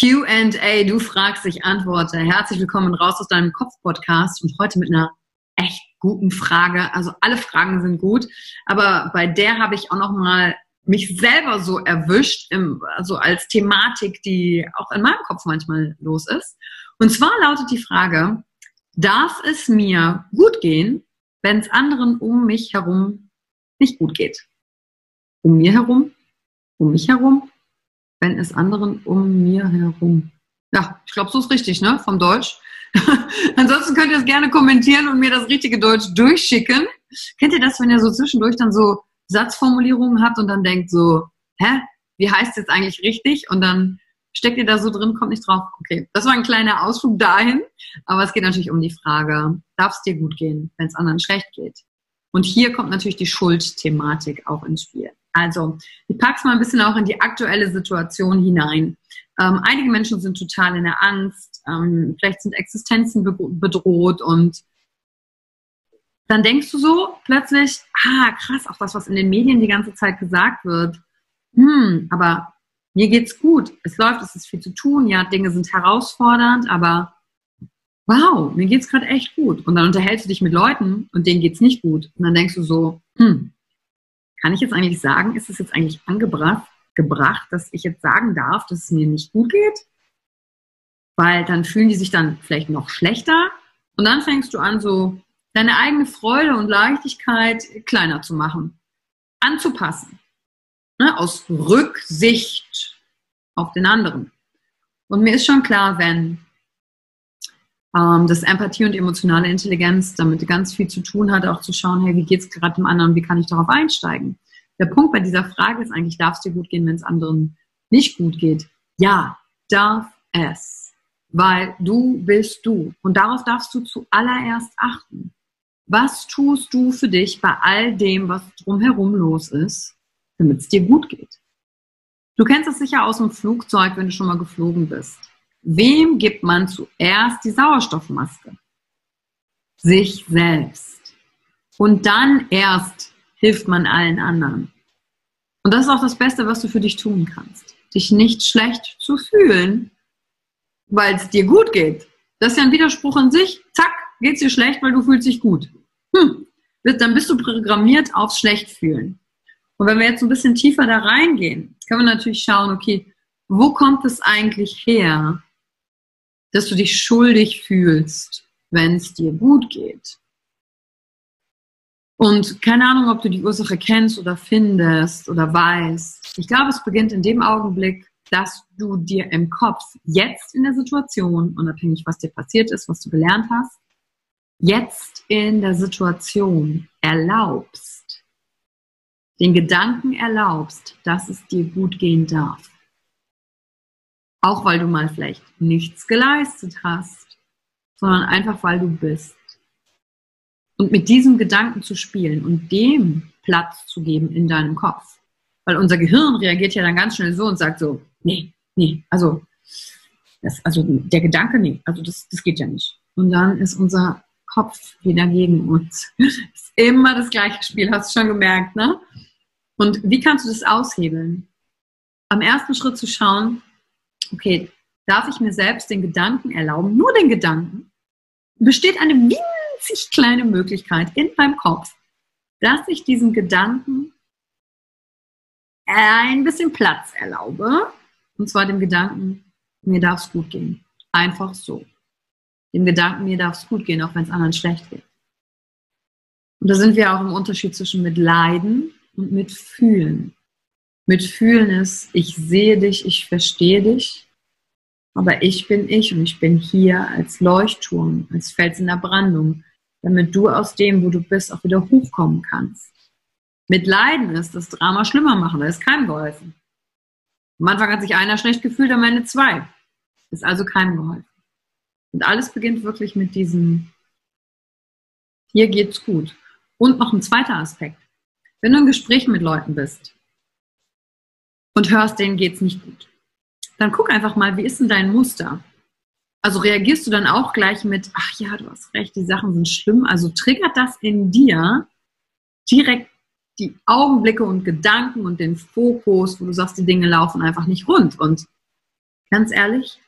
QA, du fragst, ich antworte. Herzlich willkommen raus aus deinem Kopf-Podcast und heute mit einer echt guten Frage. Also alle Fragen sind gut, aber bei der habe ich auch noch mal mich selber so erwischt, im, also als Thematik, die auch in meinem Kopf manchmal los ist. Und zwar lautet die Frage, darf es mir gut gehen, wenn es anderen um mich herum nicht gut geht? Um mir herum? Um mich herum? Wenn es anderen um mir herum. Ja, ich glaube, so ist richtig, ne? Vom Deutsch. Ansonsten könnt ihr es gerne kommentieren und mir das richtige Deutsch durchschicken. Kennt ihr das, wenn ihr so zwischendurch dann so Satzformulierungen habt und dann denkt so, hä, wie heißt es jetzt eigentlich richtig? Und dann steckt ihr da so drin, kommt nicht drauf. Okay, das war ein kleiner Ausflug dahin. Aber es geht natürlich um die Frage, darf es dir gut gehen, wenn es anderen schlecht geht? Und hier kommt natürlich die Schuldthematik auch ins Spiel. Also, ich packe es mal ein bisschen auch in die aktuelle Situation hinein. Ähm, einige Menschen sind total in der Angst, ähm, vielleicht sind Existenzen bedroht und dann denkst du so plötzlich, ah, krass, auch das, was in den Medien die ganze Zeit gesagt wird. Hm, aber mir geht's gut. Es läuft, es ist viel zu tun. Ja, Dinge sind herausfordernd, aber wow, mir geht's gerade echt gut. Und dann unterhältst du dich mit Leuten und denen geht's nicht gut. Und dann denkst du so, hm, kann ich jetzt eigentlich sagen, ist es jetzt eigentlich angebracht, gebracht, dass ich jetzt sagen darf, dass es mir nicht gut geht? Weil dann fühlen die sich dann vielleicht noch schlechter und dann fängst du an, so deine eigene Freude und Leichtigkeit kleiner zu machen, anzupassen, ne? aus Rücksicht auf den anderen. Und mir ist schon klar, wenn ähm, dass Empathie und emotionale Intelligenz damit ganz viel zu tun hat, auch zu schauen, hey, wie geht es gerade dem anderen, wie kann ich darauf einsteigen? Der Punkt bei dieser Frage ist eigentlich, darf es dir gut gehen, wenn es anderen nicht gut geht? Ja, darf es, weil du bist du und darauf darfst du zuallererst achten. Was tust du für dich bei all dem, was drumherum los ist, damit es dir gut geht? Du kennst es sicher aus dem Flugzeug, wenn du schon mal geflogen bist. Wem gibt man zuerst die Sauerstoffmaske? Sich selbst. Und dann erst hilft man allen anderen. Und das ist auch das Beste, was du für dich tun kannst. Dich nicht schlecht zu fühlen, weil es dir gut geht. Das ist ja ein Widerspruch in sich. Zack, geht es dir schlecht, weil du fühlst dich gut. Hm. Dann bist du programmiert aufs Schlechtfühlen. Und wenn wir jetzt ein bisschen tiefer da reingehen, können wir natürlich schauen, okay, wo kommt es eigentlich her, dass du dich schuldig fühlst, wenn es dir gut geht? Und keine Ahnung, ob du die Ursache kennst oder findest oder weißt. Ich glaube, es beginnt in dem Augenblick, dass du dir im Kopf jetzt in der Situation, unabhängig was dir passiert ist, was du gelernt hast, jetzt in der Situation erlaubst, den Gedanken erlaubst, dass es dir gut gehen darf. Auch weil du mal vielleicht nichts geleistet hast, sondern einfach weil du bist. Und mit diesem Gedanken zu spielen und dem Platz zu geben in deinem Kopf. Weil unser Gehirn reagiert ja dann ganz schnell so und sagt so, nee, nee, also, das, also der Gedanke, nee, also das, das geht ja nicht. Und dann ist unser Kopf wieder gegen uns. Ist immer das gleiche Spiel, hast du schon gemerkt, ne? Und wie kannst du das aushebeln? Am ersten Schritt zu schauen, okay, darf ich mir selbst den Gedanken erlauben, nur den Gedanken, besteht eine winzig kleine Möglichkeit in meinem Kopf, dass ich diesen Gedanken ein bisschen Platz erlaube. Und zwar dem Gedanken, mir darf es gut gehen. Einfach so. Dem Gedanken, mir darf es gut gehen, auch wenn es anderen schlecht geht. Und da sind wir auch im Unterschied zwischen mit Leiden und mit Fühlen. Mit Fühlen ist, ich sehe dich, ich verstehe dich, aber ich bin ich und ich bin hier als Leuchtturm, als Fels in der Brandung, damit du aus dem, wo du bist, auch wieder hochkommen kannst. Mit Leiden ist das Drama schlimmer machen, da ist keinem geholfen. Am Anfang hat sich einer schlecht gefühlt, am Ende zwei. Ist also keinem geholfen. Und alles beginnt wirklich mit diesem, hier geht's gut. Und noch ein zweiter Aspekt. Wenn du in Gesprächen mit Leuten bist und hörst, denen geht's nicht gut, dann guck einfach mal, wie ist denn dein Muster? Also reagierst du dann auch gleich mit, ach ja, du hast recht, die Sachen sind schlimm. Also triggert das in dir direkt die Augenblicke und Gedanken und den Fokus, wo du sagst, die Dinge laufen einfach nicht rund. Und ganz ehrlich,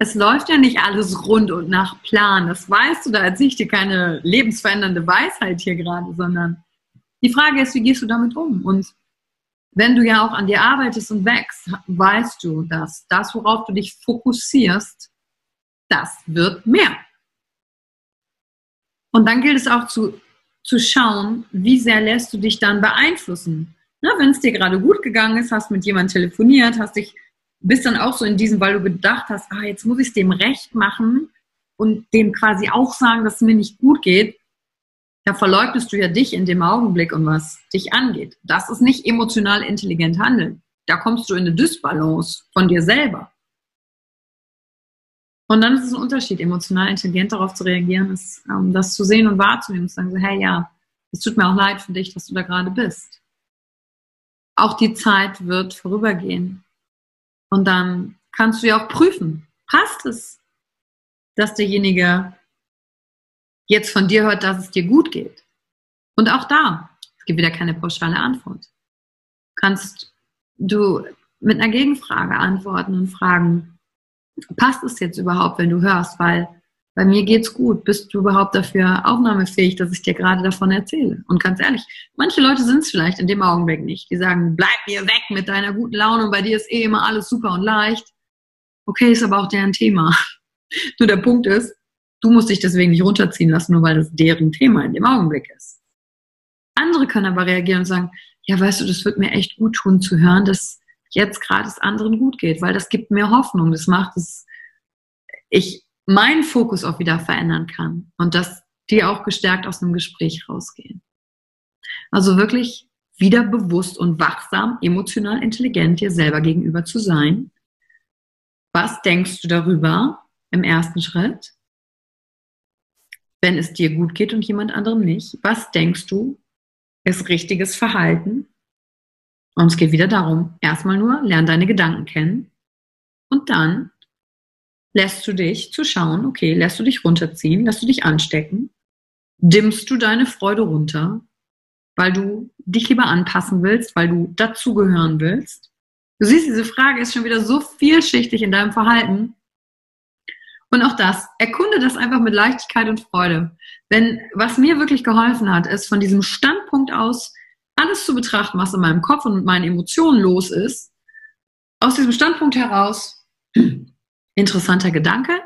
es läuft ja nicht alles rund und nach Plan. Das weißt du, da erzähle ich dir keine lebensverändernde Weisheit hier gerade, sondern die Frage ist, wie gehst du damit um? Und wenn du ja auch an dir arbeitest und wächst, weißt du, dass das, worauf du dich fokussierst, das wird mehr. Und dann gilt es auch zu, zu schauen, wie sehr lässt du dich dann beeinflussen. Wenn es dir gerade gut gegangen ist, hast mit jemandem telefoniert, hast dich, bist dann auch so in diesem, weil du gedacht hast, ah, jetzt muss ich es dem recht machen und dem quasi auch sagen, dass es mir nicht gut geht, da verleugnest du ja dich in dem Augenblick und was dich angeht. Das ist nicht emotional intelligent handeln. Da kommst du in eine Dysbalance von dir selber. Und dann ist es ein Unterschied, emotional intelligent darauf zu reagieren, ist, ähm, das zu sehen und wahrzunehmen, zu sagen so, hey, ja, es tut mir auch leid für dich, dass du da gerade bist. Auch die Zeit wird vorübergehen. Und dann kannst du ja auch prüfen, passt es, dass derjenige jetzt von dir hört, dass es dir gut geht. Und auch da, es gibt wieder keine pauschale Antwort. Kannst du mit einer Gegenfrage antworten und fragen, passt es jetzt überhaupt, wenn du hörst, weil bei mir geht's gut. Bist du überhaupt dafür aufnahmefähig, dass ich dir gerade davon erzähle? Und ganz ehrlich, manche Leute sind es vielleicht in dem Augenblick nicht. Die sagen, bleib mir weg mit deiner guten Laune und bei dir ist eh immer alles super und leicht. Okay, ist aber auch deren Thema. nur der Punkt ist, du musst dich deswegen nicht runterziehen lassen, nur weil das deren Thema in dem Augenblick ist. Andere können aber reagieren und sagen, ja, weißt du, das wird mir echt gut tun zu hören, dass jetzt gerade es anderen gut geht, weil das gibt mir Hoffnung. Das macht es, ich meinen Fokus auch wieder verändern kann und dass die auch gestärkt aus einem Gespräch rausgehen. Also wirklich wieder bewusst und wachsam, emotional intelligent dir selber gegenüber zu sein. Was denkst du darüber im ersten Schritt? Wenn es dir gut geht und jemand anderem nicht, was denkst du ist richtiges Verhalten? Und es geht wieder darum, erstmal nur, lern deine Gedanken kennen und dann lässt du dich zu schauen, okay, lässt du dich runterziehen, lässt du dich anstecken, dimmst du deine Freude runter, weil du dich lieber anpassen willst, weil du dazugehören willst. Du siehst, diese Frage ist schon wieder so vielschichtig in deinem Verhalten. Und auch das, erkunde das einfach mit Leichtigkeit und Freude. Wenn, was mir wirklich geholfen hat, ist von diesem Standpunkt aus, alles zu betrachten, was in meinem Kopf und mit meinen Emotionen los ist, aus diesem Standpunkt heraus, interessanter Gedanke,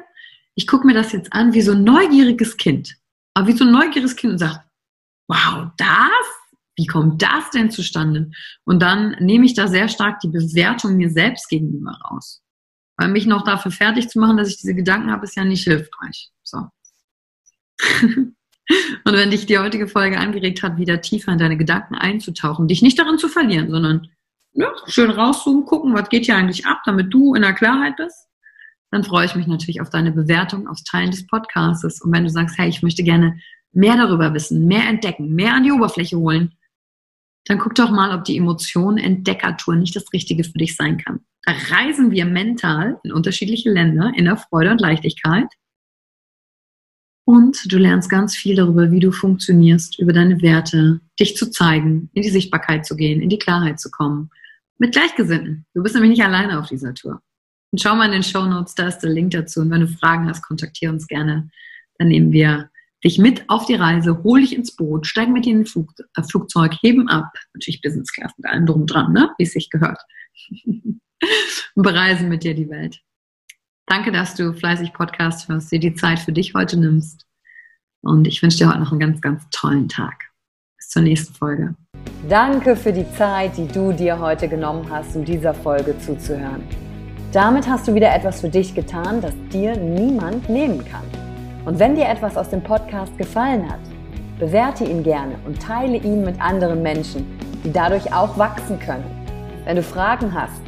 ich gucke mir das jetzt an wie so ein neugieriges Kind. Aber wie so ein neugieriges Kind und sagt, wow, das? Wie kommt das denn zustande? Und dann nehme ich da sehr stark die Bewertung mir selbst gegenüber raus. Weil mich noch dafür fertig zu machen, dass ich diese Gedanken habe, ist ja nicht hilfreich. So. und wenn dich die heutige Folge angeregt hat, wieder tiefer in deine Gedanken einzutauchen, dich nicht darin zu verlieren, sondern ja, schön rauszoomen, gucken, was geht hier eigentlich ab, damit du in der Klarheit bist, dann freue ich mich natürlich auf deine Bewertung, aufs Teilen des Podcasts. Und wenn du sagst, hey, ich möchte gerne mehr darüber wissen, mehr entdecken, mehr an die Oberfläche holen, dann guck doch mal, ob die Emotion Entdeckertour nicht das Richtige für dich sein kann. Reisen wir mental in unterschiedliche Länder in der Freude und Leichtigkeit. Und du lernst ganz viel darüber, wie du funktionierst, über deine Werte, dich zu zeigen, in die Sichtbarkeit zu gehen, in die Klarheit zu kommen. Mit Gleichgesinnten. Du bist nämlich nicht alleine auf dieser Tour. Und schau mal in den Show Notes, da ist der Link dazu. Und wenn du Fragen hast, kontaktiere uns gerne. Dann nehmen wir dich mit auf die Reise, hol dich ins Boot, steigen mit dir in ein Flug, äh, Flugzeug, heben ab. Natürlich Business Class mit allem drum dran, ne? wie es sich gehört. und bereisen mit dir die Welt. Danke, dass du fleißig Podcast hörst, dir die Zeit für dich heute nimmst. Und ich wünsche dir heute noch einen ganz, ganz tollen Tag. Bis zur nächsten Folge. Danke für die Zeit, die du dir heute genommen hast, um dieser Folge zuzuhören. Damit hast du wieder etwas für dich getan, das dir niemand nehmen kann. Und wenn dir etwas aus dem Podcast gefallen hat, bewerte ihn gerne und teile ihn mit anderen Menschen, die dadurch auch wachsen können. Wenn du Fragen hast